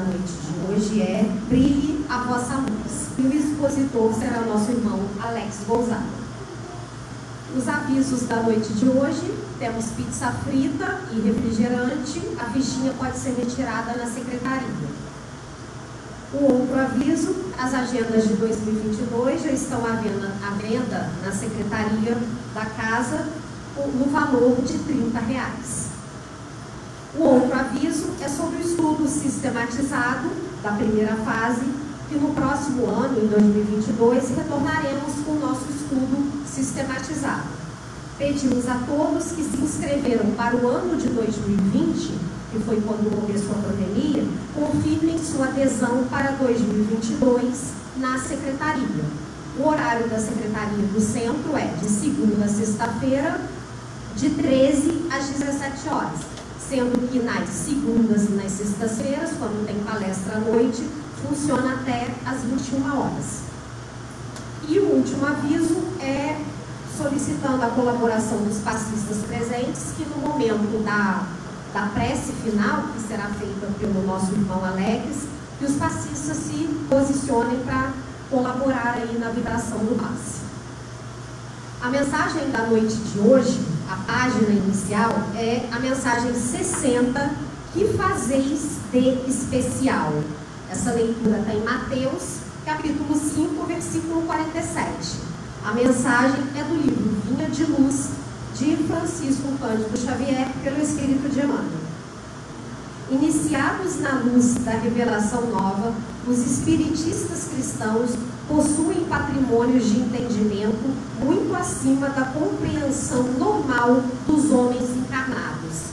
da noite de hoje é Brilhe a vossa luz. E o expositor será o nosso irmão Alex Gonzaga. Os avisos da noite de hoje: temos pizza frita e refrigerante. A fichinha pode ser retirada na secretaria. O outro aviso, as agendas de 2022 já estão à venda, à venda na Secretaria da Casa no valor de 30 reais. O outro aviso é sobre o estudo sistematizado da primeira fase, que no próximo ano, em 2022, retornaremos com o nosso estudo sistematizado. Pedimos a todos que se inscreveram para o ano de 2020 que foi quando começou a pandemia, confirmem sua adesão para 2022 na secretaria. O horário da secretaria do centro é de segunda a sexta-feira, de 13 às 17 horas, sendo que nas segundas e nas sextas-feiras, quando tem palestra à noite, funciona até às 21 horas. E o último aviso é solicitando a colaboração dos passistas presentes, que no momento da da prece final, que será feita pelo nosso irmão Alex, que os passistas se posicionem para colaborar aí na vibração do passe. A mensagem da noite de hoje, a página inicial, é a mensagem 60, que fazeis de especial. Essa leitura está em Mateus, capítulo 5, versículo 47. A mensagem é do livro Vinha de Luz, de Francisco Cândido Xavier pelo Espírito de Emmanuel. Iniciados na luz da revelação nova, os espiritistas cristãos possuem patrimônios de entendimento muito acima da compreensão normal dos homens encarnados.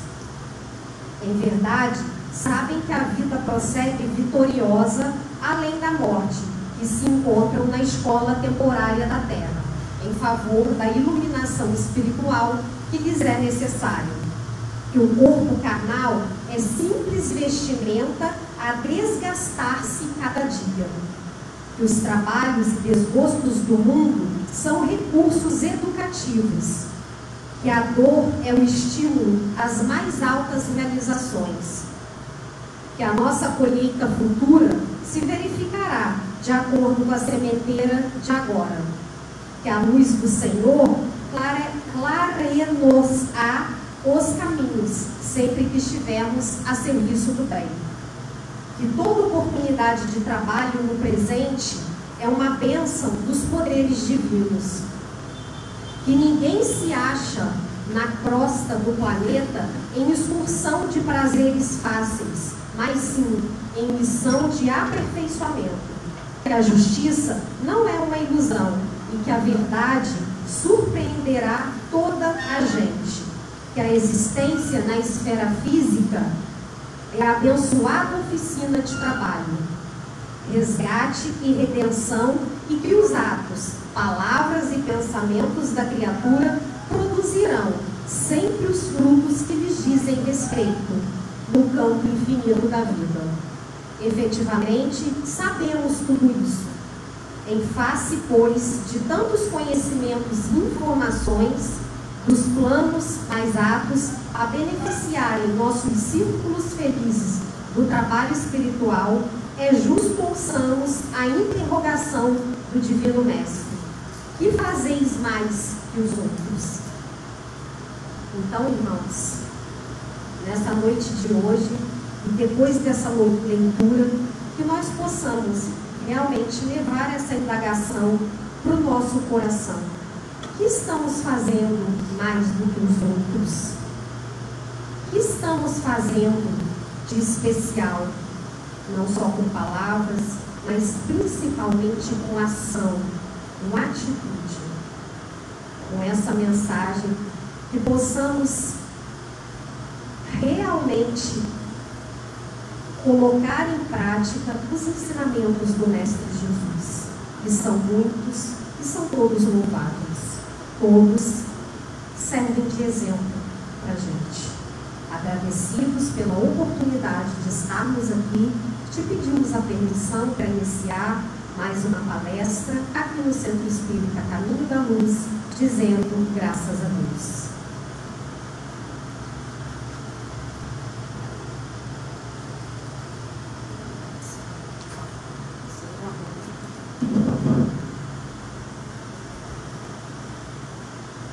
Em verdade, sabem que a vida prossegue vitoriosa além da morte, e se encontram na escola temporária da Terra em favor da iluminação espiritual que lhes é necessário. Que o corpo carnal é simples vestimenta a desgastar-se cada dia. Que os trabalhos e desgostos do mundo são recursos educativos. Que a dor é o estímulo às mais altas realizações. Que a nossa colheita futura se verificará de acordo com a sementeira de agora que a luz do Senhor clareia-nos-á os caminhos, sempre que estivermos a serviço do bem. Que toda oportunidade de trabalho no presente é uma bênção dos poderes divinos. Que ninguém se acha na crosta do planeta em excursão de prazeres fáceis, mas sim em missão de aperfeiçoamento. Que a justiça não é uma ilusão, e que a verdade surpreenderá toda a gente. Que a existência na esfera física é a abençoada oficina de trabalho, resgate e redenção, e que os atos, palavras e pensamentos da criatura produzirão sempre os frutos que lhes dizem respeito no campo infinito da vida. Efetivamente, sabemos tudo isso em face, pois, de tantos conhecimentos e informações dos planos mais atos a beneficiarem nossos círculos felizes do trabalho espiritual, é justo ouçamos a interrogação do Divino Mestre: Que fazeis mais que os outros? Então, irmãos, nessa noite de hoje, e depois dessa leitura, que nós possamos realmente levar essa indagação para o nosso coração. Que estamos fazendo mais do que os outros? O que estamos fazendo de especial? Não só com palavras, mas principalmente com ação, com atitude. Com essa mensagem, que possamos realmente colocar em prática os ensinamentos do Mestre Jesus, que são muitos e são todos louváveis. Todos servem de exemplo para a gente. Agradecidos pela oportunidade de estarmos aqui, te pedimos a permissão para iniciar mais uma palestra aqui no Centro Espírita Caminho da Luz, dizendo graças a Deus.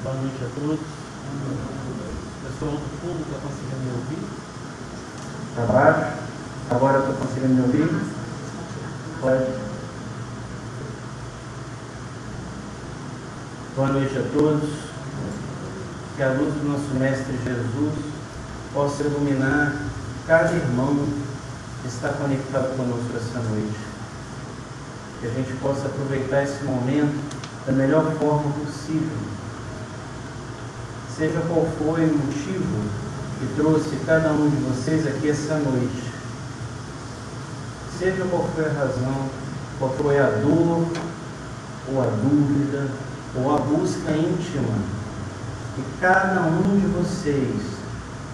Boa noite a todos. Pessoal do fundo está conseguindo me ouvir? Para baixo. Conseguindo me ouvir? Pode. Boa noite a todos. Que a luz do nosso Mestre Jesus possa iluminar cada irmão que está conectado conosco essa noite. Que a gente possa aproveitar esse momento da melhor forma possível. Seja qual foi o motivo que trouxe cada um de vocês aqui essa noite, seja qual foi a razão, qual foi a dor, ou a dúvida, ou a busca íntima, que cada um de vocês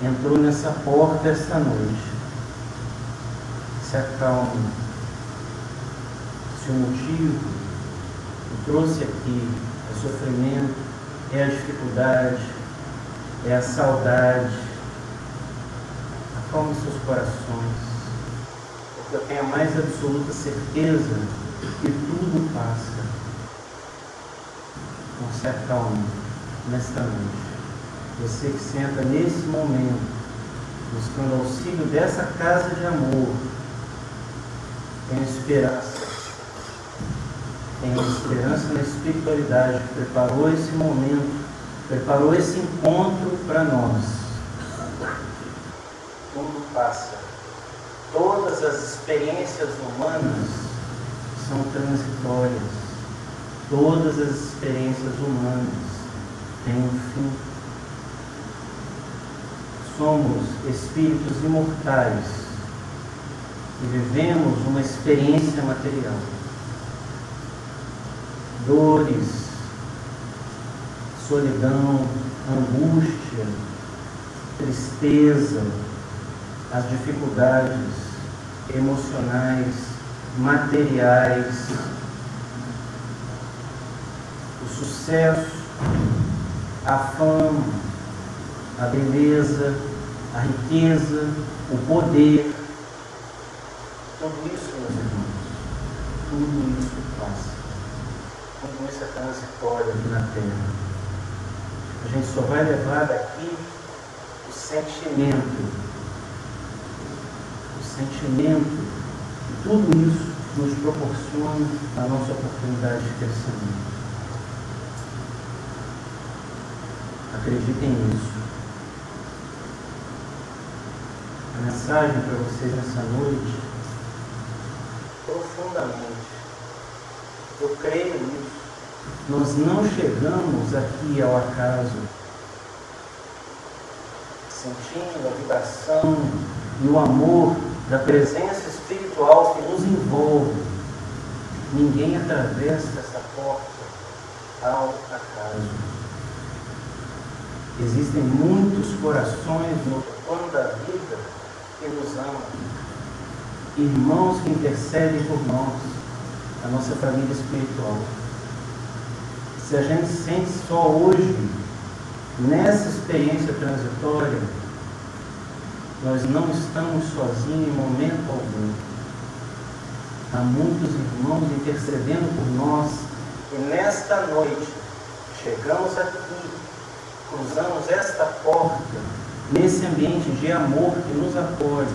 entrou nessa porta esta noite. Se acalme. Se o motivo que trouxe aqui é sofrimento, é a dificuldade, é a saudade, acalme seus corações eu tenho a mais absoluta certeza que tudo passa. Se acalme nesta noite. Você que senta nesse momento, buscando auxílio dessa casa de amor, tem esperança. Tem esperança na espiritualidade que preparou esse momento, preparou esse encontro para nós. Tudo passa. Todas as experiências humanas são transitórias. Todas as experiências humanas têm um fim. Somos espíritos imortais e vivemos uma experiência material. Dores, solidão, angústia, tristeza, as dificuldades emocionais, materiais, o sucesso, a fama, a beleza, a riqueza, o poder. Tudo isso, meus irmãos, tudo isso passa. Tudo isso é transitório aqui na Terra. A gente só vai levar daqui o sentimento sentimento, e tudo isso nos proporciona a nossa oportunidade de crescimento. Acreditem nisso. A mensagem para vocês nessa noite, profundamente, eu creio nisso. Nós não chegamos aqui ao acaso, sentindo a vibração e o amor da presença espiritual que nos envolve. Ninguém atravessa essa porta ao acaso. Existem muitos corações no plano da vida que nos amam. Irmãos que intercedem por nós, a nossa família espiritual. Se a gente sente só hoje, nessa experiência transitória, nós não estamos sozinhos em momento algum. Há muitos irmãos intercedendo por nós. E nesta noite, chegamos aqui, cruzamos esta porta, nesse ambiente de amor que nos acolhe.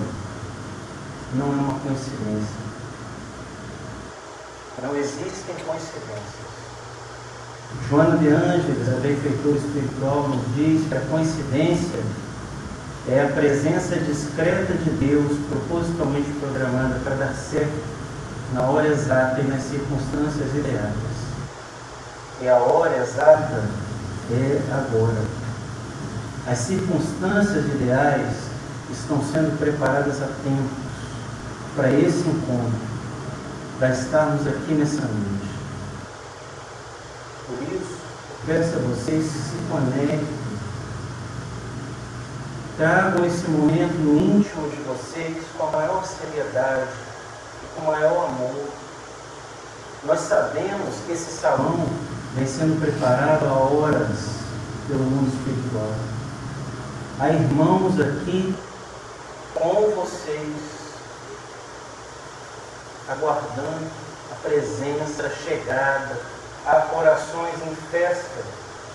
Não é uma coincidência. Não existem coincidências. Joana de Ângeles, a benfeitora espiritual, nos diz que a coincidência é a presença discreta de Deus, propositalmente programada para dar certo na hora exata e nas circunstâncias ideais. E a hora exata é agora. As circunstâncias ideais estão sendo preparadas a tempo para esse encontro, para estarmos aqui nessa noite. Por isso, peço a vocês que se conectem Tragam esse momento íntimo de vocês com a maior seriedade e com o maior amor. Nós sabemos que esse salão vem sendo preparado há horas pelo mundo espiritual. Há irmãos aqui com vocês, aguardando a presença, a chegada, há corações em festa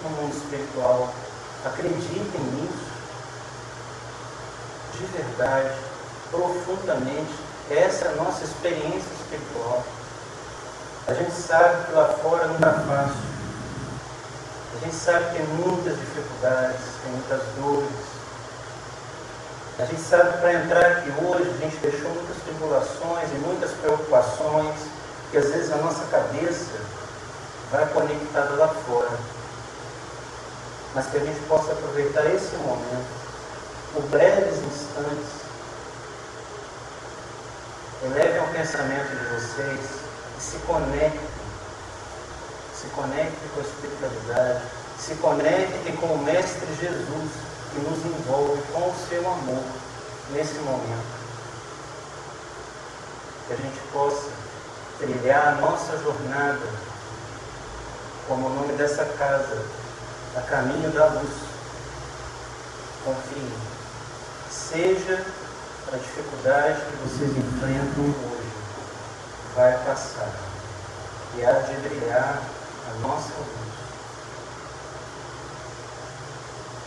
no mundo espiritual. Acreditem nisso, de verdade, profundamente. Essa é a nossa experiência espiritual. A gente sabe que lá fora não está fácil. A gente sabe que tem muitas dificuldades, tem muitas dores. A gente sabe que para entrar aqui hoje, a gente deixou muitas tribulações e muitas preocupações, que às vezes a nossa cabeça vai conectada lá fora. Mas que a gente possa aproveitar esse momento, por breves instantes, elevem ao pensamento de vocês e se conectem se conecte com a espiritualidade, se conecte com o Mestre Jesus, que nos envolve com o seu amor nesse momento. Que a gente possa trilhar a nossa jornada, como o nome dessa casa, a caminho da luz. Confie. Seja a dificuldade que vocês enfrentam hoje, vai passar e há de brilhar a nossa luz.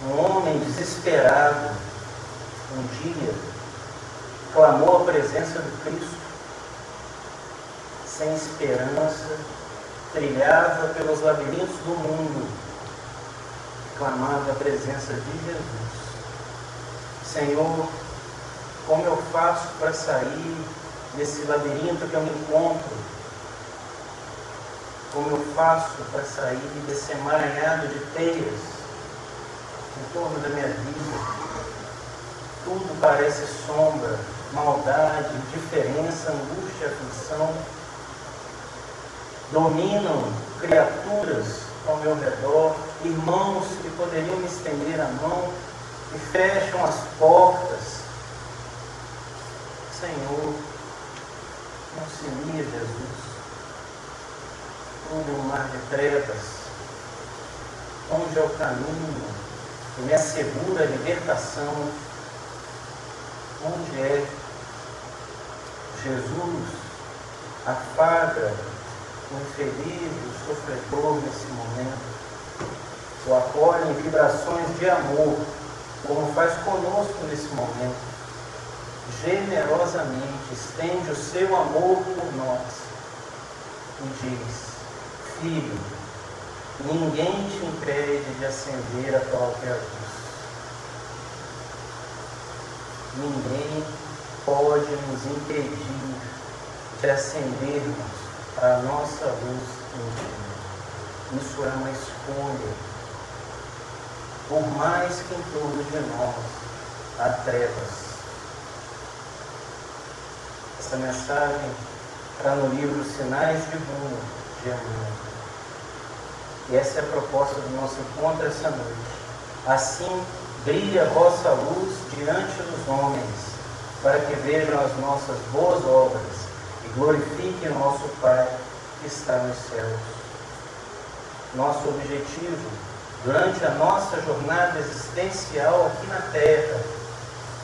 Um homem desesperado, um dia, clamou a presença do Cristo, sem esperança, trilhava pelos labirintos do mundo, clamava a presença de Jesus. Senhor, como eu faço para sair desse labirinto que eu me encontro? como eu faço para sair desse emaranhado de teias em torno da minha vida. Tudo parece sombra, maldade, diferença, angústia, aflição. Dominam criaturas ao meu redor, irmãos que poderiam me estender a mão e fecham as portas. Senhor, auxilia Jesus. Tudo um mar de trevas, onde é o caminho que me assegura a libertação, onde é Jesus afaga o infeliz, o sofredor nesse momento, o acolhe em vibrações de amor, como faz conosco nesse momento. Generosamente estende o seu amor por nós e diz: Filho, ninguém te impede de acender a própria luz. Ninguém pode nos impedir de acendermos a nossa luz íntima. Isso é uma escolha. Por mais que em torno de nós há trevas. Essa mensagem está no livro Sinais de Bruno, de Amor. E essa é a proposta do nosso encontro essa noite. Assim, brilhe a vossa luz diante dos homens, para que vejam as nossas boas obras e glorifiquem nosso Pai que está nos céus. Nosso objetivo, durante a nossa jornada existencial aqui na Terra,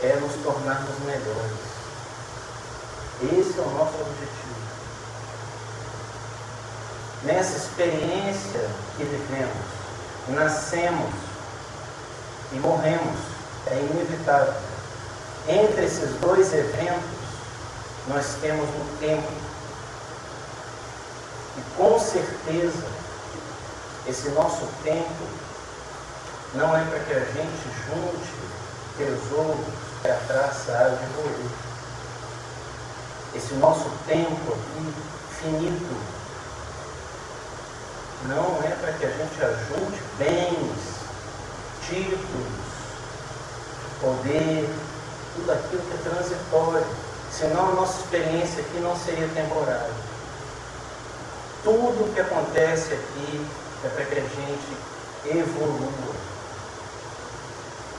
é nos tornarmos melhores. Esse é o nosso objetivo nessa experiência que vivemos, nascemos e morremos, é inevitável. Entre esses dois eventos, nós temos um tempo. E com certeza, esse nosso tempo não é para que a gente junte tesouros que a traça há de morrer. Esse nosso tempo aqui, finito, não é para que a gente ajunte bens, títulos, poder, tudo aquilo que é transitório. Senão a nossa experiência aqui não seria temporária. Tudo o que acontece aqui é para que a gente evolua.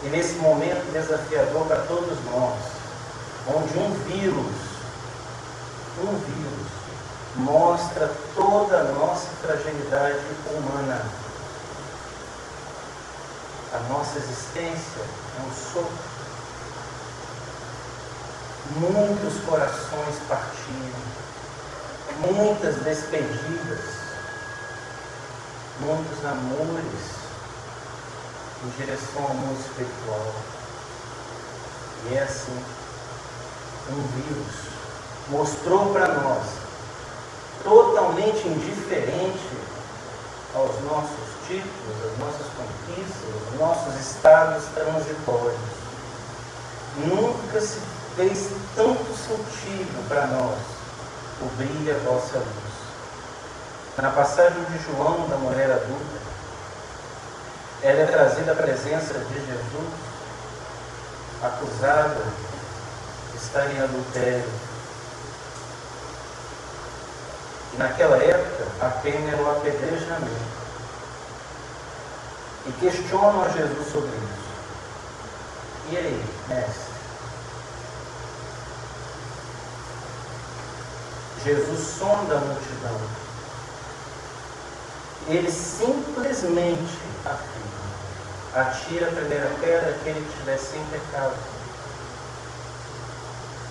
E nesse momento desafiador para todos nós, onde um vírus, um vírus, mostra toda a nossa fragilidade humana. A nossa existência é um sopro. Muitos corações partiram, muitas despedidas, muitos amores em direção ao mundo espiritual. E é assim, um vírus mostrou para nós, totalmente indiferente aos nossos títulos, às nossas conquistas, aos nossos estados transitórios. Nunca se fez tanto sentido para nós o brilho a vossa luz. Na passagem de João, da mulher adulta, ela é trazida à presença de Jesus, acusada de estar em adultério. E naquela época, a pena era o apedrejamento. E questionam a Jesus sobre isso. E aí, mestre? Jesus sonda a multidão. Ele simplesmente afirma: atira a primeira pedra que estiver sem pecado.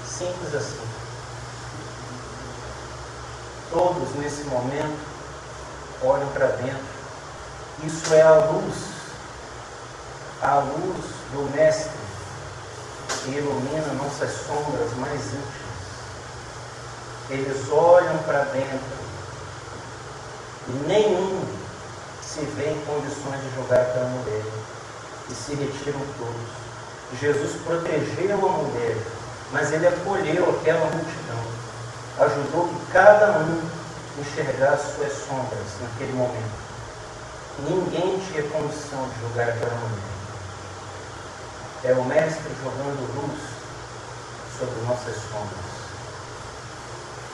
Simples assim. Todos nesse momento olham para dentro. Isso é a luz, a luz do Mestre que ilumina nossas sombras mais íntimas. Eles olham para dentro e nenhum se vê em condições de jogar aquela mulher e se retiram todos. Jesus protegeu a mulher, mas ele acolheu aquela multidão, ajudou que cada um enxergasse suas sombras naquele momento. Ninguém tinha condição de julgar aquela mulher. É o Mestre jogando luz sobre nossas sombras.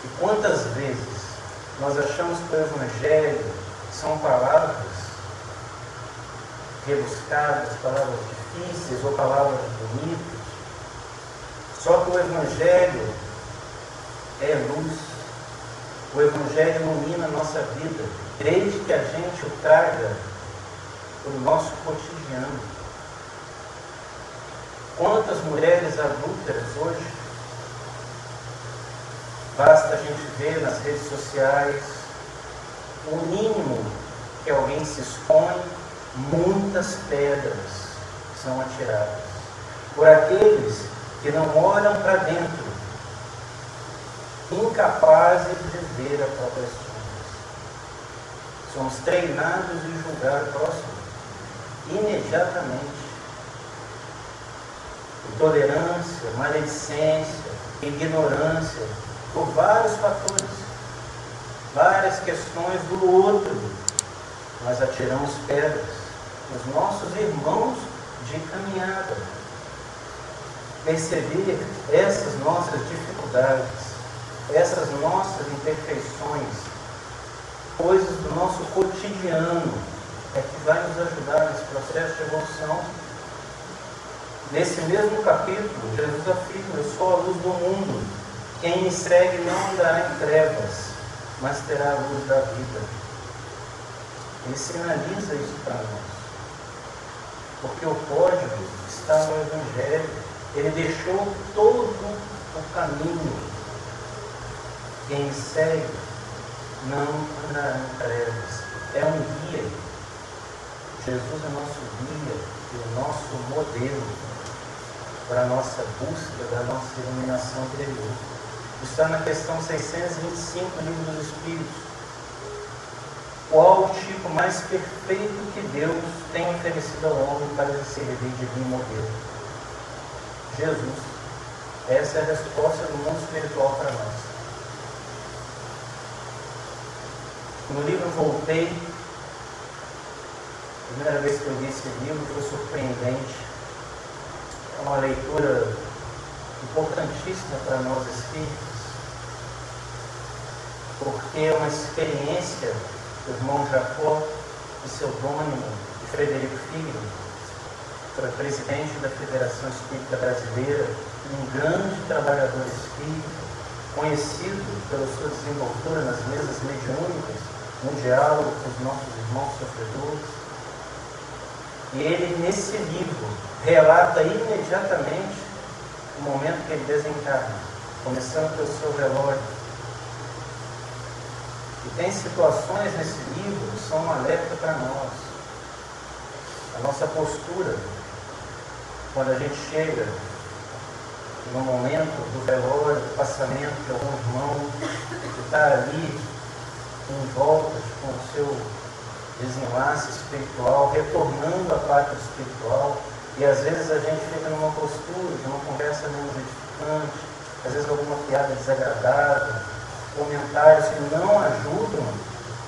E quantas vezes nós achamos que o Evangelho são palavras rebuscadas, palavras difíceis ou palavras bonitas. Só que o Evangelho é luz. O Evangelho ilumina a nossa vida, desde que a gente o traga para o nosso cotidiano. Quantas mulheres adúlteras hoje Basta a gente ver nas redes sociais o mínimo que alguém se expõe, muitas pedras são atiradas. Por aqueles que não olham para dentro, incapazes de ver a própria sombra. Somos treinados em julgar o próximo imediatamente. Intolerância, maledicência, ignorância, por vários fatores, várias questões do outro. Nós atiramos pedras nos nossos irmãos de caminhada. Perceber essas nossas dificuldades, essas nossas imperfeições, coisas do nosso cotidiano, é que vai nos ajudar nesse processo de evolução. Nesse mesmo capítulo, Jesus afirma: Eu sou a luz do mundo. Quem me segue não andará em trevas, mas terá a luz da vida. Ele sinaliza isso para nós. Porque o código está no Evangelho. Ele deixou todo o caminho. Quem segue não andará em trevas. É um guia. Jesus é nosso guia e o nosso modelo para a nossa busca da nossa iluminação interior. Está na questão 625 do livro dos Espíritos. Qual o tipo mais perfeito que Deus tem oferecido ao homem para servir de divino modelo? Jesus. Essa é a resposta do mundo espiritual para nós. No livro Voltei, a primeira vez que eu li esse livro foi surpreendente. É uma leitura importantíssima para nós espíritos, porque é uma experiência do irmão Jacó, pseudônimo de Frederico Filho, presidente da Federação Espírita Brasileira, um grande trabalhador espírita, conhecido pela sua desenvoltura nas mesas mediúnicas, no diálogo com os nossos irmãos sofredores. E ele, nesse livro, relata imediatamente o momento que ele desencarna, começando pelo seu velório. E tem situações nesse livro que são um alerta para nós. A nossa postura, quando a gente chega no momento do velório, do passamento de algum irmão que está ali em volta com o seu desenlace espiritual, retornando à parte espiritual, e às vezes a gente fica numa postura de uma conversa menos edificante, às vezes alguma piada desagradável, comentários que não ajudam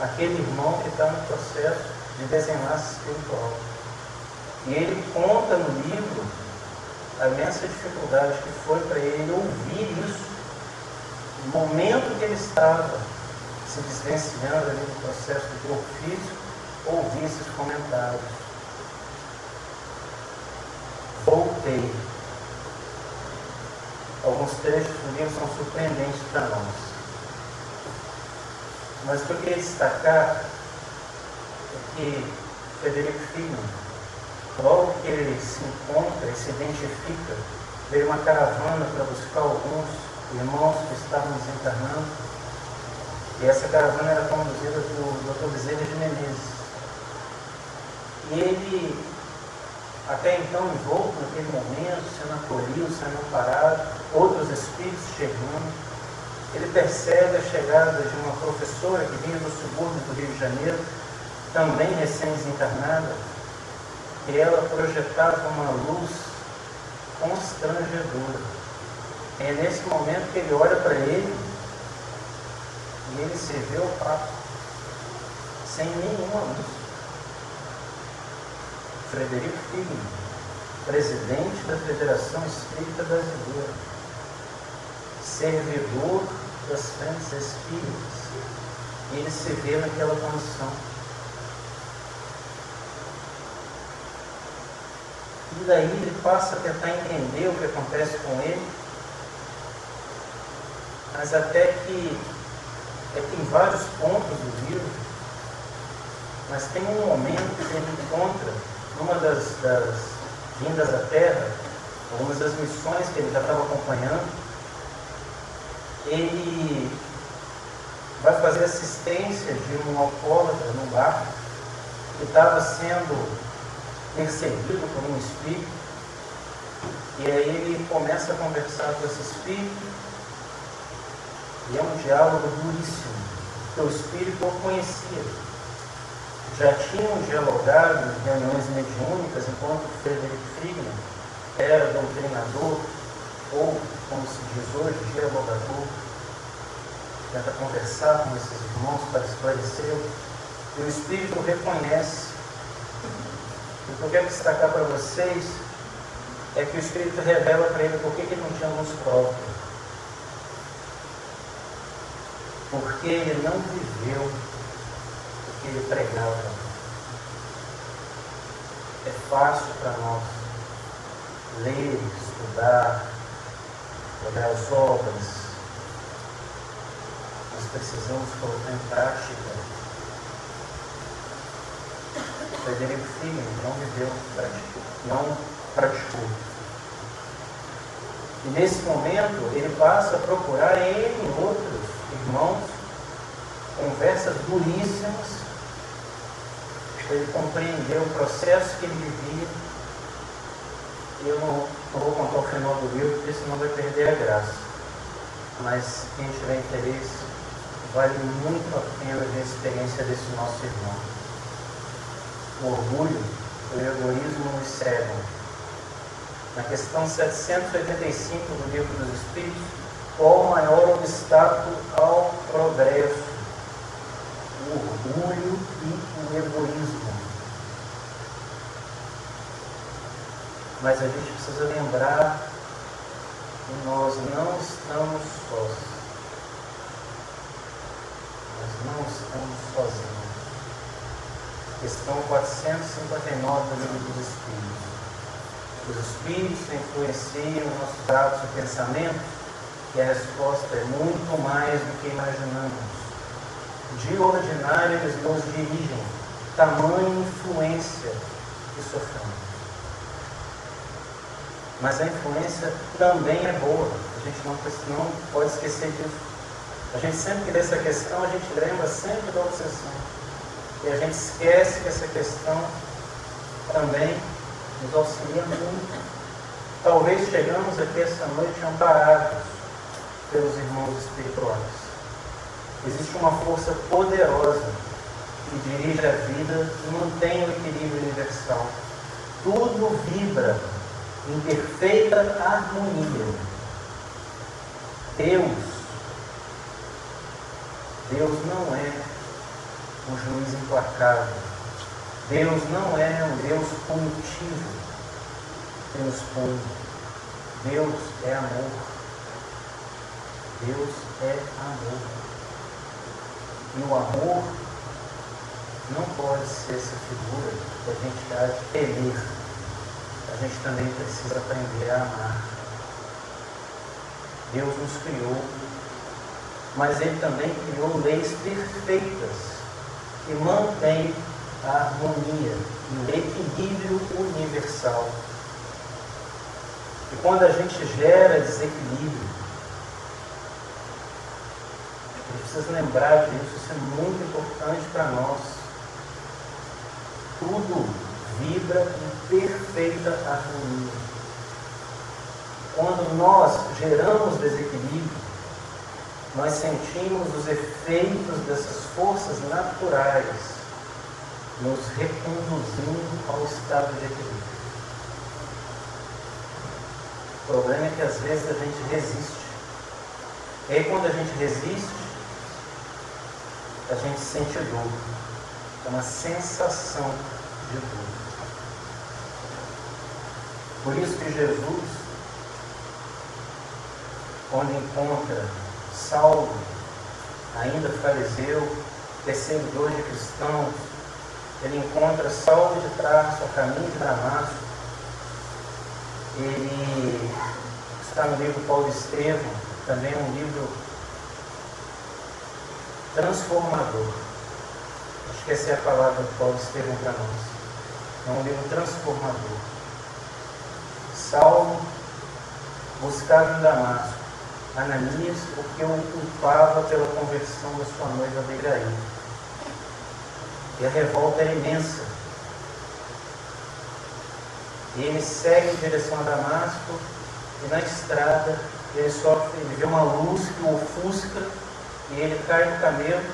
aquele irmão que está no processo de desenlace espiritual. E ele conta no livro a imensa dificuldade que foi para ele ouvir isso, no momento que ele estava se desvencilhando ali do processo do corpo físico, ouvir esses comentários voltei. Alguns trechos do livro são surpreendentes para nós. Mas o que eu queria destacar é que Frederico Filho, logo que ele se encontra e se identifica, veio uma caravana para buscar alguns irmãos que estavam desencarnando. E essa caravana era conduzida por Dr. Bezerra de Menezes. E ele até então envolto naquele momento, sendo acolhido, sendo amparado, outros espíritos chegando. Ele percebe a chegada de uma professora que vinha do subúrbio do Rio de Janeiro, também recém-desencarnada, e ela projetava uma luz constrangedora. É nesse momento que ele olha para ele e ele se vê opaco, sem nenhuma luz. Frederico Filho, presidente da Federação Espírita Brasileira, servidor das frentes espíritas, ele se vê naquela condição. E daí ele passa a tentar entender o que acontece com ele, mas até que é, tem vários pontos do livro, mas tem um momento que ele encontra numa das, das vindas à Terra, algumas das missões que ele já estava acompanhando, ele vai fazer assistência de um alcoólatra no barco que estava sendo perseguido por um espírito. E aí ele começa a conversar com esse espírito, e é um diálogo duríssimo, porque o espírito o conhecia. Já tinham dialogado em reuniões mediúnicas, enquanto Frederico Friedman era doutrinador, ou, como se diz hoje, dialogador, tenta conversar com esses irmãos para esclarecer, e o Espírito reconhece. O que eu quero destacar para vocês é que o Espírito revela para ele por que ele não tinha luz própria. Porque ele não viveu que ele pregava. É fácil para nós ler, estudar, olhar as obras. Nós precisamos colocar em prática. Frederico Filho não viveu, não praticou. E nesse momento ele passa a procurar em outros irmãos conversas duríssimas ele compreendeu o processo que ele vivia. Eu não, não vou contar o final do livro, porque senão vai perder a graça. Mas quem tiver interesse, vale muito a pena ver a experiência desse nosso irmão. O orgulho, o egoísmo nos cegam. Na questão 785 do Livro dos Espíritos, qual o maior obstáculo ao progresso? o orgulho e o egoísmo. Mas a gente precisa lembrar que nós não estamos sós. Nós não estamos sozinhos. Questão 459 do livro dos Espíritos. Os Espíritos influenciam nossos atos e pensamentos E a resposta é muito mais do que imaginamos. De ordinário eles nos dirigem, tamanha influência que sofremos. Mas a influência também é boa. A gente não, não pode esquecer disso. A gente sempre que lê essa questão, a gente lembra sempre da obsessão. E a gente esquece que essa questão também nos auxilia muito. Talvez chegamos aqui essa noite amparados pelos irmãos espirituais. Existe uma força poderosa que dirige a vida e mantém o equilíbrio universal. Tudo vibra em perfeita harmonia. Deus, Deus não é um juiz implacável. Deus não é um Deus punitivo nos põe. Deus é amor. Deus é amor. E o amor não pode ser essa figura que a gente temer a gente também precisa aprender a amar. Deus nos criou, mas Ele também criou leis perfeitas que mantêm a harmonia e o equilíbrio universal. E quando a gente gera desequilíbrio, a gente precisa lembrar disso, isso é muito importante para nós. Tudo vibra em perfeita harmonia. Quando nós geramos desequilíbrio, nós sentimos os efeitos dessas forças naturais nos reconduzindo ao estado de equilíbrio. O problema é que às vezes a gente resiste. E aí quando a gente resiste, a gente sente dor. É uma sensação de dor. Por isso que Jesus, quando encontra Saulo, ainda fariseu, perseguidor de cristãos, ele encontra Saulo de Tarso, a caminho de Damasco. Ele está no livro Paulo Estevam, também é um livro transformador. Acho que essa é a palavra de Paulo Estevam para nós. É um livro transformador. Saulo buscava em Damasco Ananias porque o culpava pela conversão da sua noiva Abigail. E a revolta era imensa. E ele segue em direção a Damasco e na estrada ele sofre, ele vê uma luz que o ofusca e ele cai no camelo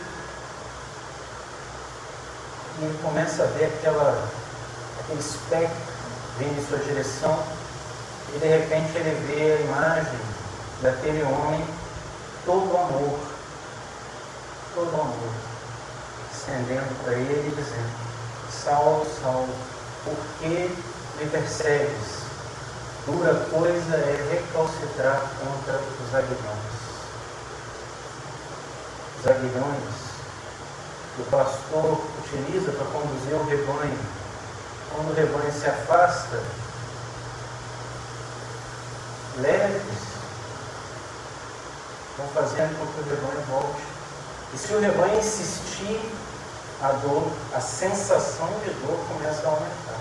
e ele começa a ver aquela, aquele espectro vindo em sua direção e de repente ele vê a imagem daquele homem, todo amor, todo amor, estendendo para ele e dizendo: Saulo, Saulo, por que me persegues? Dura coisa é recalcitrar contra os aguilhões. Os aguilhões que o pastor utiliza para conduzir o rebanho. Quando o rebanho se afasta leves vão fazendo com que o rebanho volte. E se o rebanho insistir, a dor, a sensação de dor começa a aumentar.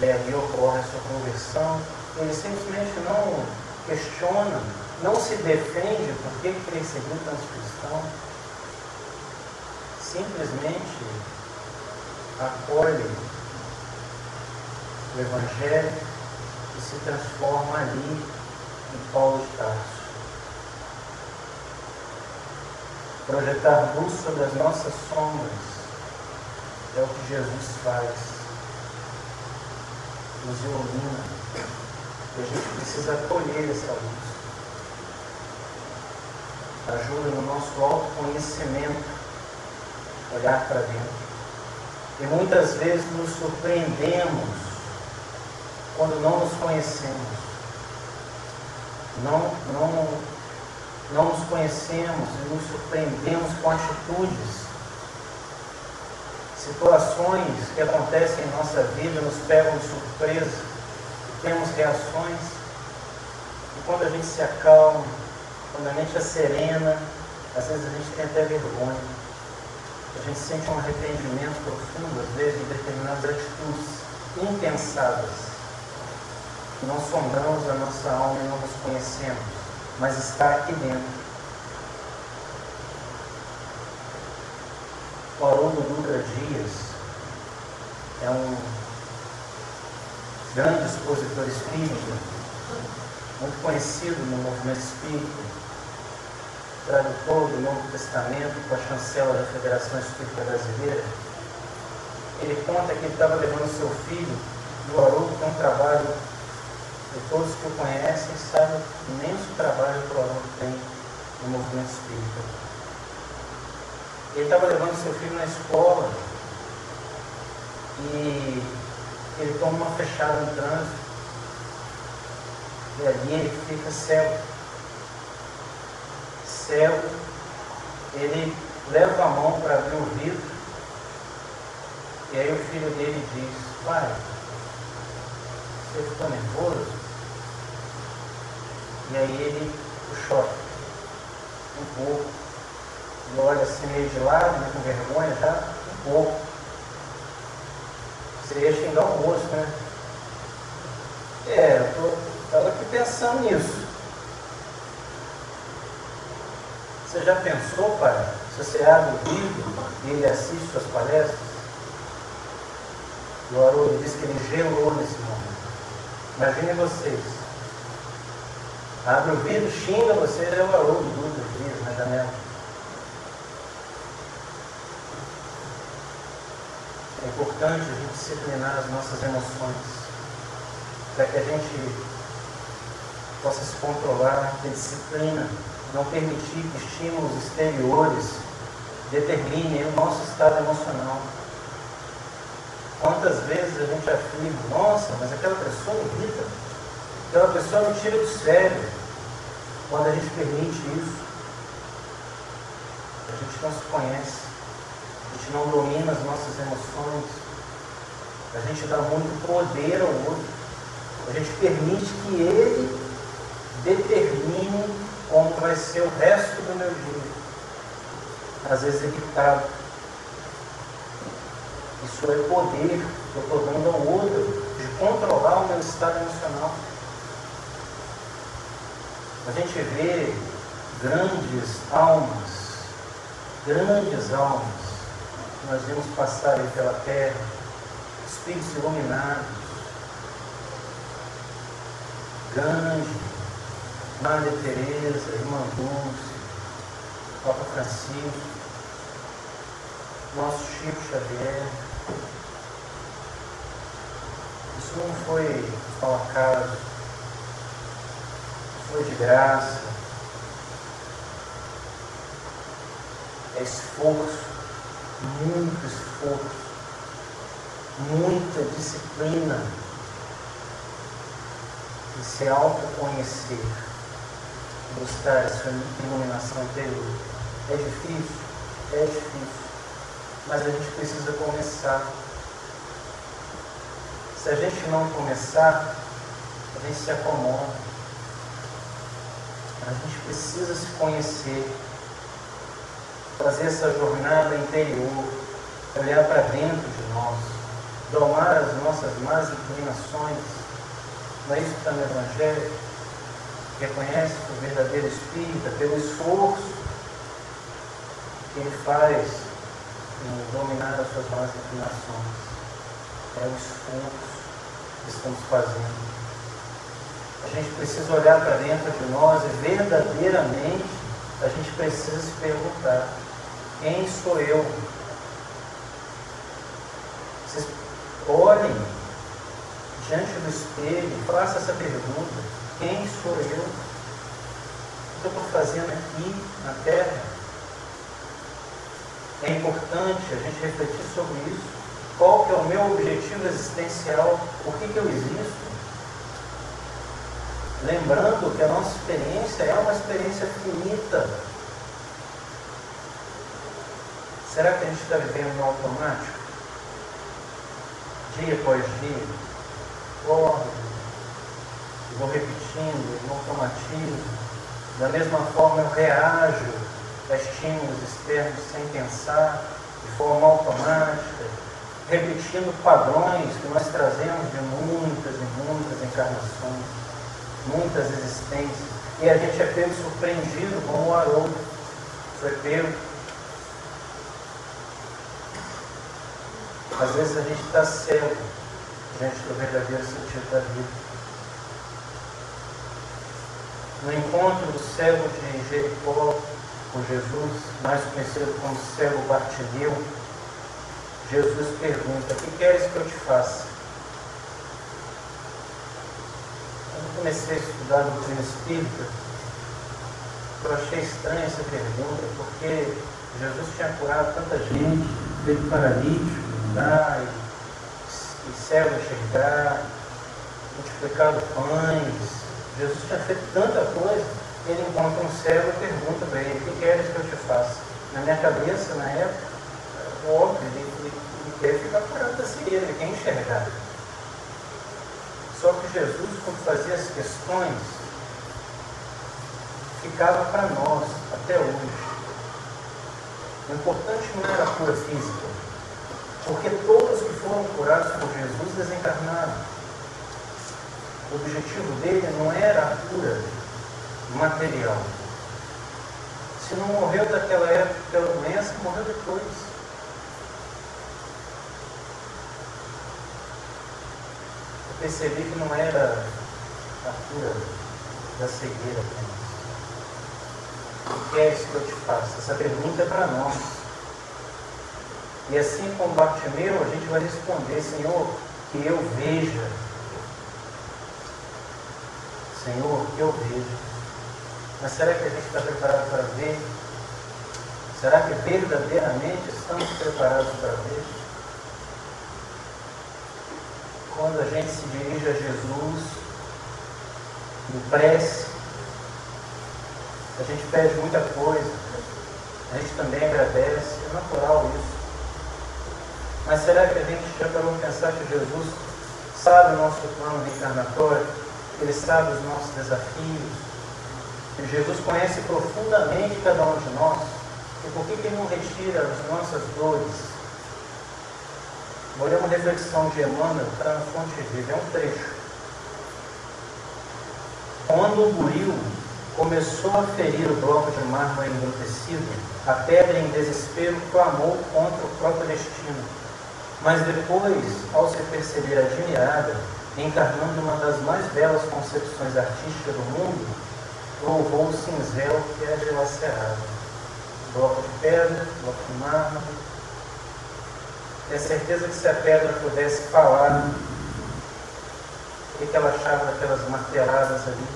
E ali ocorre a sua conversão. Ele simplesmente não questiona, não se defende por que ele seguiu tantos cristãos. Simplesmente acolhe o Evangelho e se transforma ali em Paulo de Tarso. Projetar luz sobre as nossas sombras é o que Jesus faz. Nos ilumina. E a gente precisa acolher essa luz. Ajuda no nosso autoconhecimento, olhar para dentro. E muitas vezes nos surpreendemos quando não nos conhecemos. Não, não, não nos conhecemos e nos surpreendemos com atitudes, situações que acontecem em nossa vida, nos pegam de surpresa, temos reações E quando a gente se acalma, quando a mente é serena, às vezes a gente tem até vergonha. A gente sente um arrependimento profundo, às vezes, de determinadas atitudes impensadas. Não sondamos a nossa alma e não nos conhecemos, mas está aqui dentro. O Haroldo Dutra Dias é um grande expositor espírita, muito conhecido no movimento espírita, tradutor do Novo Testamento com a chancela da Federação Espírita Brasileira. Ele conta que ele estava levando seu filho do Haroldo para um trabalho, e todos que o conhecem sabem o imenso trabalho que o Haroldo tem no movimento espírita. Ele estava levando seu filho na escola e ele toma uma fechada no trânsito. E ali ele fica cego. Cego, ele leva a mão para abrir o vidro. E aí o filho dele diz, pai, você ficou nervoso? E aí ele o choca um pouco. Ele olha assim meio de lado, né, com vergonha já, um pouco. Você ia xingar o moço, né? É, eu estava aqui pensando nisso. Você já pensou, pai, se você abre o livro e ele assiste suas palestras? O Haroldo disse que ele gelou nesse momento. Imaginem vocês. Abre o vidro, xinga você, é o Haroldo Dutra Dias na janela. É importante a gente disciplinar as nossas emoções, para que a gente possa se controlar, ter disciplina, não permitir que estímulos exteriores determinem o nosso estado emocional. Quantas vezes a gente afirma, nossa, mas aquela pessoa me irrita, aquela pessoa me tira do sério, quando a gente permite isso, a gente não se conhece a gente não domina as nossas emoções, a gente dá muito poder ao outro, a gente permite que ele determine como vai ser o resto do meu dia. Às vezes irritado. Isso é poder que eu estou dando ao outro de controlar o meu estado emocional. A gente vê grandes almas, grandes almas, nós vimos passar pela terra, espíritos iluminados, Gandhi, Maria Teresa, Irmã Dulce, Papa Francisco, nosso Chico Xavier. Isso não foi ao acaso, foi de graça, é esforço muito esforço, muita disciplina de se autoconhecer, buscar essa iluminação interior. É difícil? É difícil. Mas a gente precisa começar. Se a gente não começar, a gente se acomoda. A gente precisa se conhecer fazer essa jornada interior, olhar para dentro de nós, domar as nossas más inclinações. Não é isso que está no Evangelho? Reconhece o verdadeiro espírita pelo esforço que ele faz em dominar as suas más inclinações. É o esforço que estamos fazendo. A gente precisa olhar para dentro de nós e verdadeiramente a gente precisa se perguntar quem sou eu? Vocês olhem diante do espelho, faça essa pergunta: quem sou eu? O que eu estou fazendo aqui na Terra? É importante a gente refletir sobre isso. Qual que é o meu objetivo existencial? Por que, que eu existo? Lembrando que a nossa experiência é uma experiência finita. Será que a gente está vivendo no automático? Dia após dia, acordo, vou repetindo, não automatizo. Da mesma forma, eu reajo a estímulos externos sem pensar, de forma automática, repetindo padrões que nós trazemos de muitas e muitas encarnações, muitas existências. E a gente é pego surpreendido como o Haroldo foi pego. Às vezes a gente está cego diante do verdadeiro sentido da vida. No encontro do cego de Jericó com Jesus, mais conhecido como cego Bartimeu, Jesus pergunta: O que queres que eu te faça? Quando comecei a estudar a doutrina espírita, eu achei estranha essa pergunta, porque Jesus tinha curado tanta gente, teve paralítico, andar, e, e cego enxergar, multiplicado pães. Jesus tinha feito tanta coisa, ele encontra um cego e pergunta para ele, o que queres que eu te faça? Na minha cabeça, na época, óbvio, ele, ele, ele quer ficar curado da cegueira, ele quer enxergar. Só que Jesus, quando fazia as questões, ficava para nós, até hoje. O importante não era a cura física, porque todos que foram curados por Jesus desencarnaram. O objetivo dele não era a cura material. Se não morreu daquela época pela doença, morreu depois. Percebi que não era a cura da cegueira apenas. O que é isso que eu te faço? Essa pergunta é para nós. E assim como Bartimeu, a gente vai responder, Senhor, que eu veja. Senhor, que eu veja. Mas será que a gente está preparado para ver? Será que verdadeiramente estamos preparados para ver? Quando a gente se dirige a Jesus, em prece, a gente pede muita coisa, a gente também agradece, é natural isso. Mas será que a gente já parou pensar que Jesus sabe o nosso plano reencarnatório? Ele sabe os nossos desafios? Que Jesus conhece profundamente cada um de nós? E por que, que Ele não retira as nossas dores? Olha uma reflexão de Emmanuel, está na fonte viva, é um trecho. Quando o buril começou a ferir o bloco de mármore engrandecido, a pedra em desespero clamou contra o próprio destino. Mas depois, ao se perceber admirada, encarnando uma das mais belas concepções artísticas do mundo, louvou o cinzel que é dilacerado. Bloco de pedra, bloco de mármore. Tenho certeza que se a pedra pudesse falar, o que ela achava daquelas marteladas ali?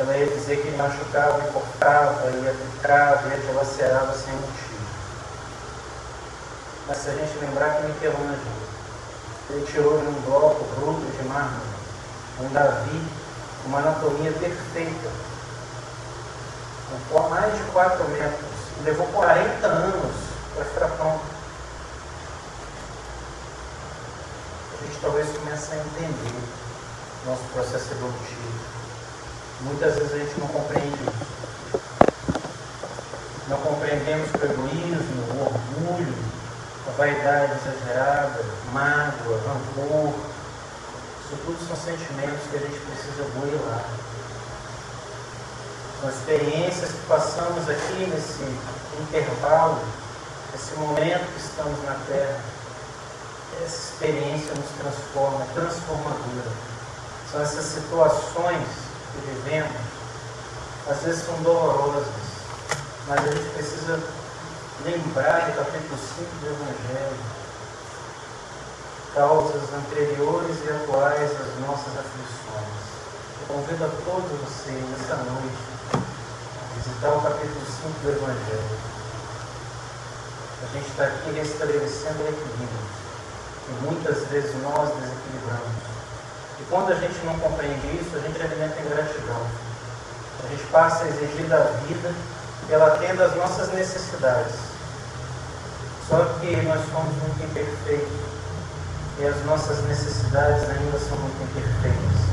Ela ia dizer que machucava e cortava, ia picava, ia dilacerava sem motivo. Mas se a gente lembrar que Michelangelo, ele tirou de um bloco bruto de mármore, um Davi, uma anatomia perfeita, com mais de 4 metros, levou 40 anos para ficar pronto. A gente talvez comece a entender nosso processo evolutivo. Muitas vezes a gente não compreende isso. Não compreendemos o egoísmo, o orgulho, a vaidade exagerada, mágoa, rancor. Isso tudo são sentimentos que a gente precisa burilar. São experiências que passamos aqui nesse intervalo, nesse momento que estamos na Terra. Essa experiência nos transforma, é transformadora. São essas situações que vivemos, às vezes são dolorosas, mas a gente precisa lembrar do capítulo 5 do Evangelho, causas anteriores e atuais das nossas aflições. Eu convido a todos vocês nessa noite a visitar o capítulo 5 do Evangelho. A gente está aqui restabelecendo o equilíbrio, que muitas vezes nós desequilibramos. E quando a gente não compreende isso, a gente alimenta ingratidão. A gente passa a exigir da vida que ela atenda às nossas necessidades. Só que nós somos muito imperfeitos e as nossas necessidades ainda são muito imperfeitas.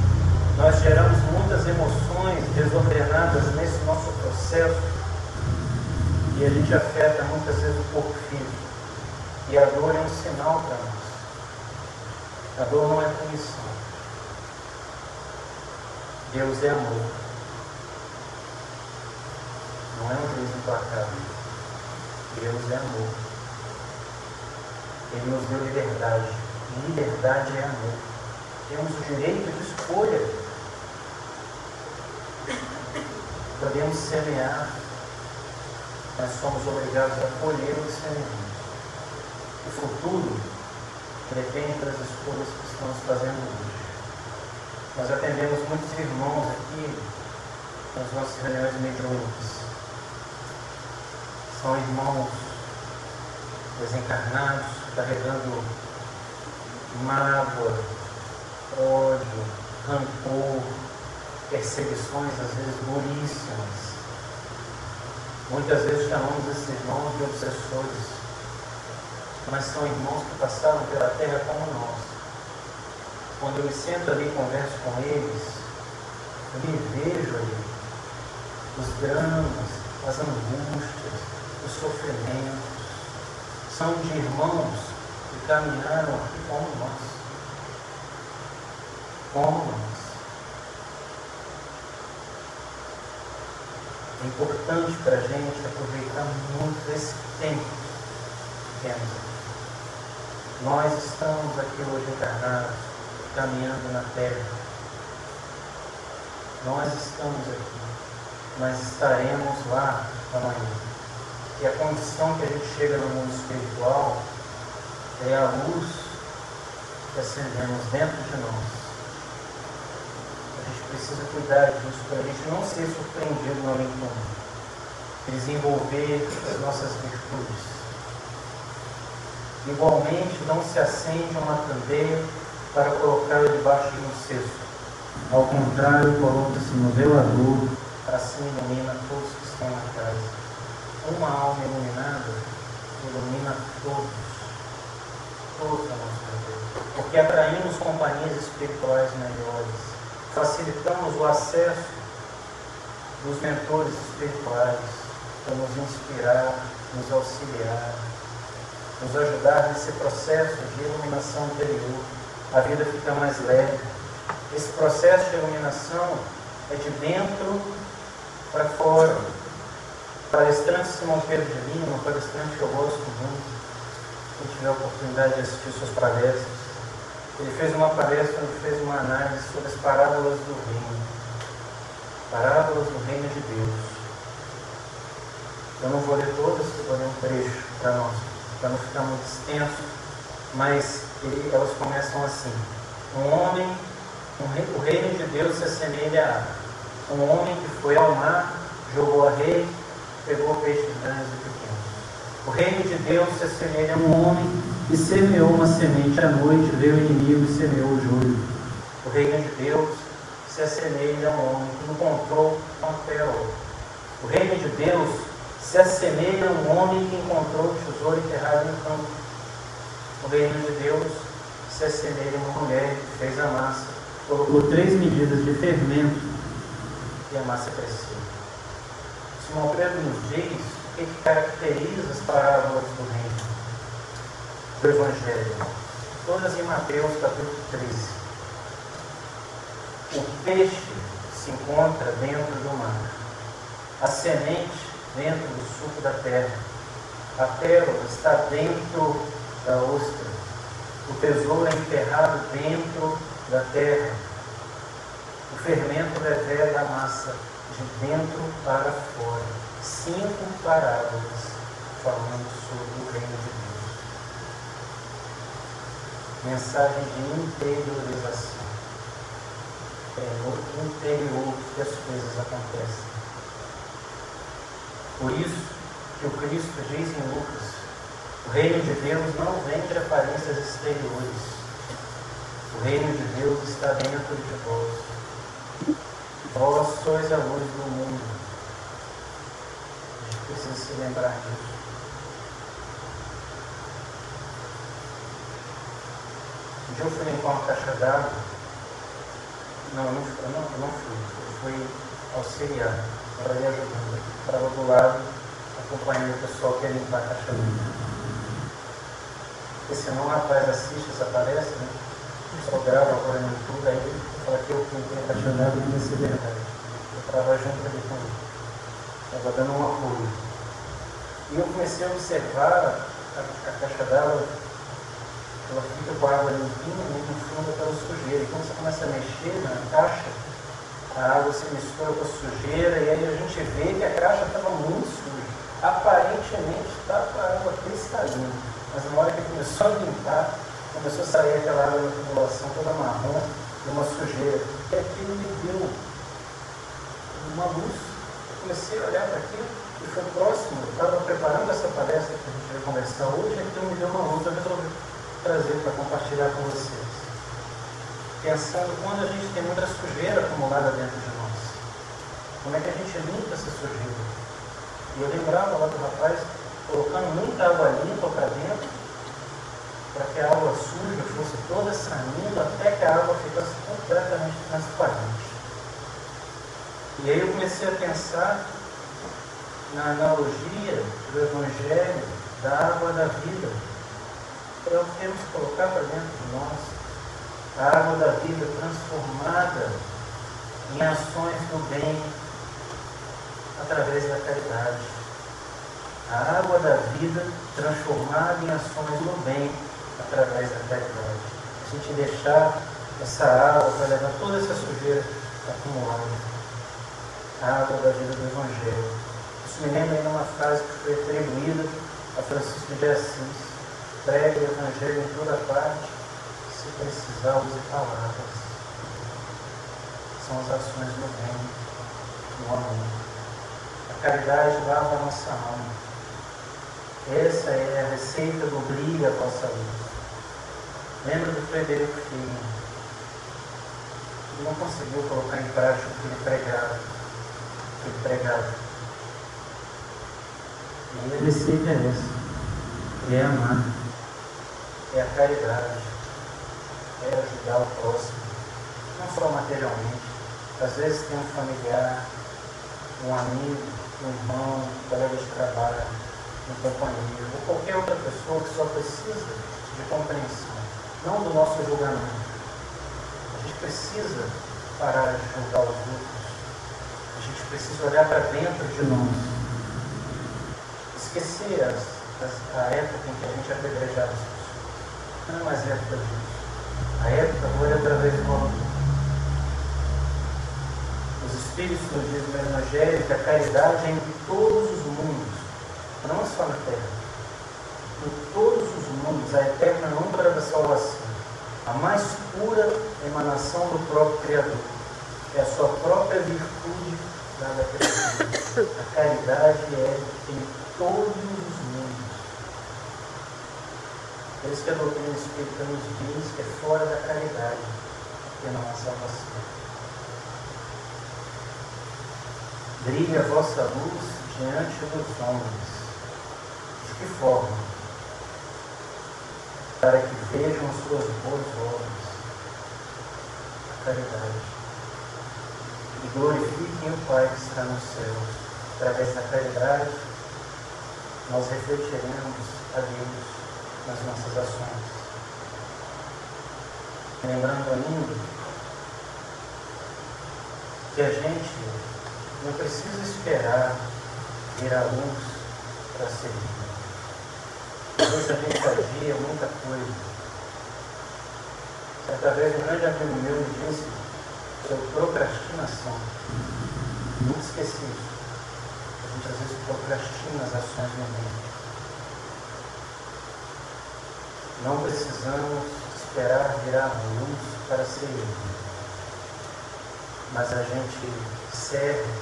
nós geramos muitas emoções desordenadas nesse nosso processo e a gente afeta muitas vezes o corpo físico. E a dor é um sinal para nós. A dor não é punição. Deus é amor. Não é um Deus implacável. Deus é amor. Ele nos deu liberdade. Liberdade é amor. Temos o direito de escolha. Podemos semear, mas somos obrigados a colher o que semeamos. O futuro depende das escolhas que estamos fazendo hoje. Nós atendemos muitos irmãos aqui nas nossas reuniões mediúnicas. São irmãos desencarnados, carregando mágoa, ódio, rancor, perseguições às vezes duríssimas. Muitas vezes chamamos esses irmãos de obsessores, mas são irmãos que passaram pela terra como nós. Quando eu me sento ali e converso com eles, eu me vejo ali, os dramas, as angústias, os sofrimentos, são de irmãos que caminharam aqui como nós. Como nós. É importante para a gente aproveitar muito esse tempo que temos aqui. Nós estamos aqui hoje encarnados, caminhando na terra. Nós estamos aqui, mas estaremos lá amanhã. E a condição que a gente chega no mundo espiritual é a luz que acendemos dentro de nós. A gente precisa cuidar disso para a gente não ser surpreendido no além Desenvolver as nossas virtudes. Igualmente, não se acende uma candeia para colocá-la debaixo de um cesto. Ao contrário, coloca-se no velador, assim ilumina todos que estão na casa. Uma alma iluminada ilumina todos, todos a nossa vida, porque atraímos companhias espirituais melhores, facilitamos o acesso dos mentores espirituais para nos inspirar, nos auxiliar, nos ajudar nesse processo de iluminação interior. A vida fica mais leve. Esse processo de iluminação é de dentro para fora palestrante Simão Pedro de Lima, uma palestrante que eu gosto muito, quem tiver a oportunidade de assistir suas palestras, ele fez uma palestra onde fez uma análise sobre as parábolas do reino. Parábolas do reino de Deus. Eu não vou ler todas, eu vou ler um trecho para nós, para não ficar muito extenso, mas ele, elas começam assim. Um homem, um o reino de Deus se assemelha a um homem que foi ao mar, jogou a rede pegou peixes grandes e pequenos. O reino de Deus se assemelha a um homem que semeou uma semente à noite, veio o inimigo e semeou o joio. O reino de Deus se assemelha a um homem que encontrou uma pérola. O reino de Deus se assemelha a um homem que encontrou o tesouro enterrado no campo. O reino de Deus se assemelha a uma mulher que fez a massa, colocou três medidas de fermento e a massa cresceu. Simão Pedro nos diz o que caracteriza as parábolas do reino, do Evangelho. Todas em Mateus capítulo 13. O peixe se encontra dentro do mar, a semente dentro do suco da terra, a pérola está dentro da ostra, o tesouro é enterrado dentro da terra, o fermento revela a massa de dentro para fora. Cinco parábolas falando sobre o reino de Deus. Mensagem de interiorização. É no interior que as coisas acontecem. Por isso que o Cristo diz em Lucas, o reino de Deus não vem de aparências exteriores. O reino de Deus está dentro de vós. Vós sois a luz do mundo. A gente precisa se lembrar disso. Um dia eu fui limpar uma caixa d'água Não, não, não, não fui. Eu fui auxiliar, para ir ajudando. Estava do lado, acompanhando o pessoal que ia limpar a caixa d'água. Porque senão o rapaz assiste essa palestra, né? só grava agora no YouTube, aí fala que eu pintei a caixa d'água e ser verdade. Eu estava junto ali com ele. Estava dando um apoio. E eu comecei a observar a, a caixa d'água ela fica com a água limpinha e no fundo aquela sujeira. E quando você começa a mexer na caixa, a água se mistura com a sujeira e aí a gente vê que a caixa estava muito suja. Aparentemente estava a água cristalina, mas na hora que começou a limpar, começou a sair aquela água da tubulação toda marrom e uma sujeira. E aquilo me deu uma luz. Eu comecei a olhar para aquilo e foi próximo. Eu estava preparando essa palestra que a gente vai conversar hoje, e aquilo me deu uma luz. Eu resolvi trazer para compartilhar com vocês. Pensando quando a gente tem muita sujeira acumulada dentro de nós. Como é que a gente limpa essa sujeira? E eu lembrava lá do rapaz colocando muita água limpa para dentro, para que a água suja fosse toda saindo até que a água ficasse completamente transparente. E aí eu comecei a pensar na analogia do Evangelho da água da vida é o que temos que colocar para dentro de nós. A água da vida transformada em ações do bem através da caridade. A água da vida transformada em ações do bem através da caridade. A gente deixar essa água para levar toda essa sujeira acumulada. A água da vida do Evangelho. Isso me lembra ainda uma frase que foi atribuída a Francisco de Assis pregue o Evangelho em toda parte, se precisar, use palavras. São as ações do bem, do amor. A caridade lava a nossa alma. Essa é a receita do brilho a vossa luz. Lembra do Frederico Filho? Ele não conseguiu colocar em prática o que ele pregava. O que ele pregava. E a receita é essa. É amar é a caridade, é ajudar o próximo, não só materialmente. Às vezes tem um familiar, um amigo, um irmão, um colega de trabalho, um companheiro, ou qualquer outra pessoa que só precisa de compreensão, não do nosso julgamento. A gente precisa parar de julgar os outros. A gente precisa olhar para dentro de nós. Esquecer as, as, a época em que a gente apedrejava as não é mais época disso. A época foi através do amor. Os Espíritos nos dizem no Evangelho que a caridade é em todos os mundos, não só na Terra. Em todos os mundos, a eterna âncora da salvação, a mais pura emanação do próprio Criador. É a sua própria virtude dada pelo A caridade é em todos os por isso que a doutrina espírita nos diz que é fora da caridade que não há salvação. Brilhe a vossa luz diante dos homens. De que forma? Para que vejam as suas boas obras, a caridade. E glorifiquem o Pai que está no céu. Através da caridade, nós refletiremos a Deus nas nossas ações. Lembrando ainda que a gente não precisa esperar vir à luz para servir. Hoje a gente fazia muita coisa. Certa vez um grande amigo meu me disse sobre procrastinação. Nunca esqueci isso. A gente às vezes procrastina as ações no mundo. Não precisamos esperar virar luz para servir, mas a gente serve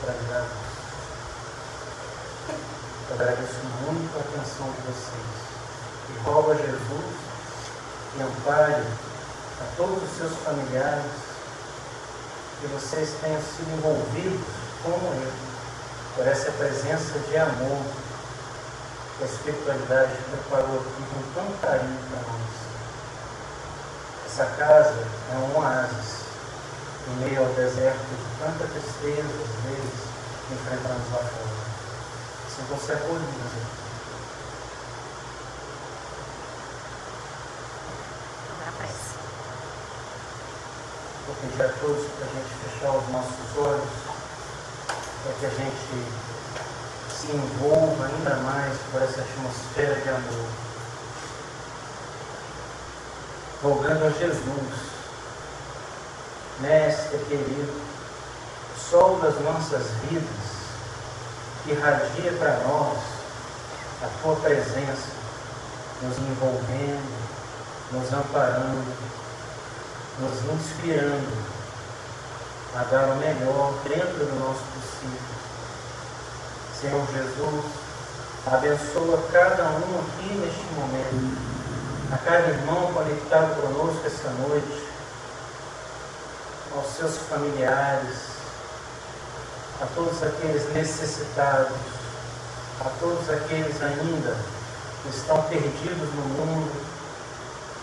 para virar luz. Eu agradeço muito a atenção de vocês e rogo a Jesus que ampare a todos os seus familiares que vocês tenham sido envolvidos como eu por essa presença de amor que a espiritualidade preparou aqui com tanto carinho para nós. Essa casa é um oásis em meio ao deserto de tanta tristeza, às vezes, que enfrentamos lá fora. Se você harmoniza. Vou pedir a todos para a gente fechar os nossos olhos, para que a gente se envolva ainda mais por essa atmosfera de amor. Rogando a Jesus Mestre querido, sol das nossas vidas, irradia para nós a tua presença, nos envolvendo, nos amparando, nos inspirando a dar o melhor dentro do nosso possível. Senhor Jesus, abençoa cada um aqui neste momento, a cada irmão conectado conosco esta noite. Aos seus familiares, a todos aqueles necessitados, a todos aqueles ainda que estão perdidos no mundo,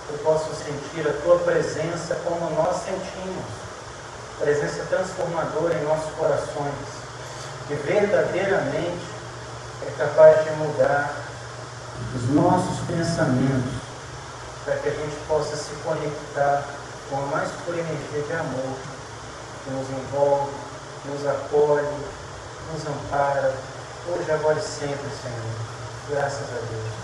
que possam sentir a tua presença como nós sentimos, presença transformadora em nossos corações, que verdadeiramente é capaz de mudar os nossos pensamentos, para que a gente possa se conectar com a mais pura energia de amor que nos envolve, nos acolhe, nos ampara, hoje, agora e sempre, Senhor. Graças a Deus.